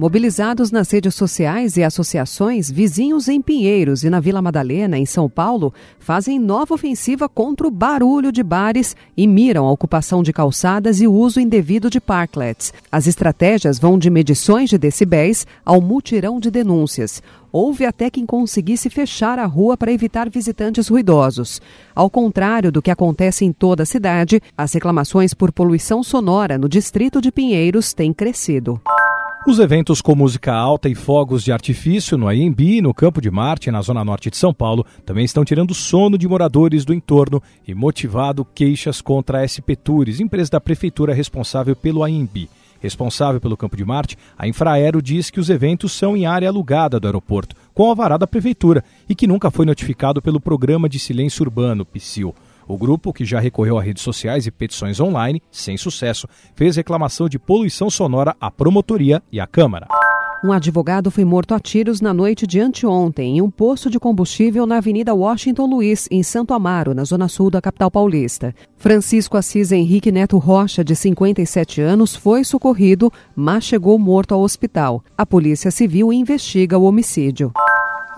Mobilizados nas redes sociais e associações, vizinhos em Pinheiros e na Vila Madalena, em São Paulo, fazem nova ofensiva contra o barulho de bares e miram a ocupação de calçadas e o uso indevido de parklets. As estratégias vão de medições de decibéis ao mutirão de denúncias. Houve até quem conseguisse fechar a rua para evitar visitantes ruidosos. Ao contrário do que acontece em toda a cidade, as reclamações por poluição sonora no distrito de Pinheiros têm crescido. Os eventos com música alta e fogos de artifício no AMB, no Campo de Marte, na zona norte de São Paulo, também estão tirando sono de moradores do entorno e motivado queixas contra a SP Tours, empresa da prefeitura responsável pelo AMB. Responsável pelo Campo de Marte, a Infraero diz que os eventos são em área alugada do aeroporto, com alvará da prefeitura, e que nunca foi notificado pelo Programa de Silêncio Urbano, PSIL. O grupo, que já recorreu a redes sociais e petições online, sem sucesso, fez reclamação de poluição sonora à promotoria e à Câmara. Um advogado foi morto a tiros na noite de anteontem em um posto de combustível na Avenida Washington Luiz, em Santo Amaro, na zona sul da capital paulista. Francisco Assis Henrique Neto Rocha, de 57 anos, foi socorrido, mas chegou morto ao hospital. A Polícia Civil investiga o homicídio.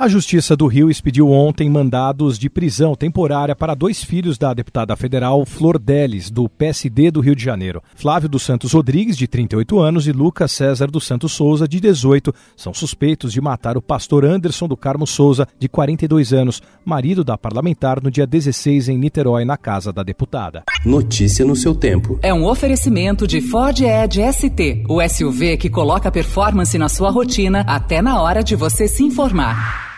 A Justiça do Rio expediu ontem mandados de prisão temporária para dois filhos da deputada federal Flor Delis, do PSD do Rio de Janeiro. Flávio dos Santos Rodrigues, de 38 anos, e Lucas César dos Santos Souza, de 18, são suspeitos de matar o pastor Anderson do Carmo Souza, de 42 anos, marido da parlamentar, no dia 16 em Niterói, na casa da deputada. Notícia no seu tempo. É um oferecimento de Ford Edge ST, o SUV que coloca performance na sua rotina até na hora de você se informar.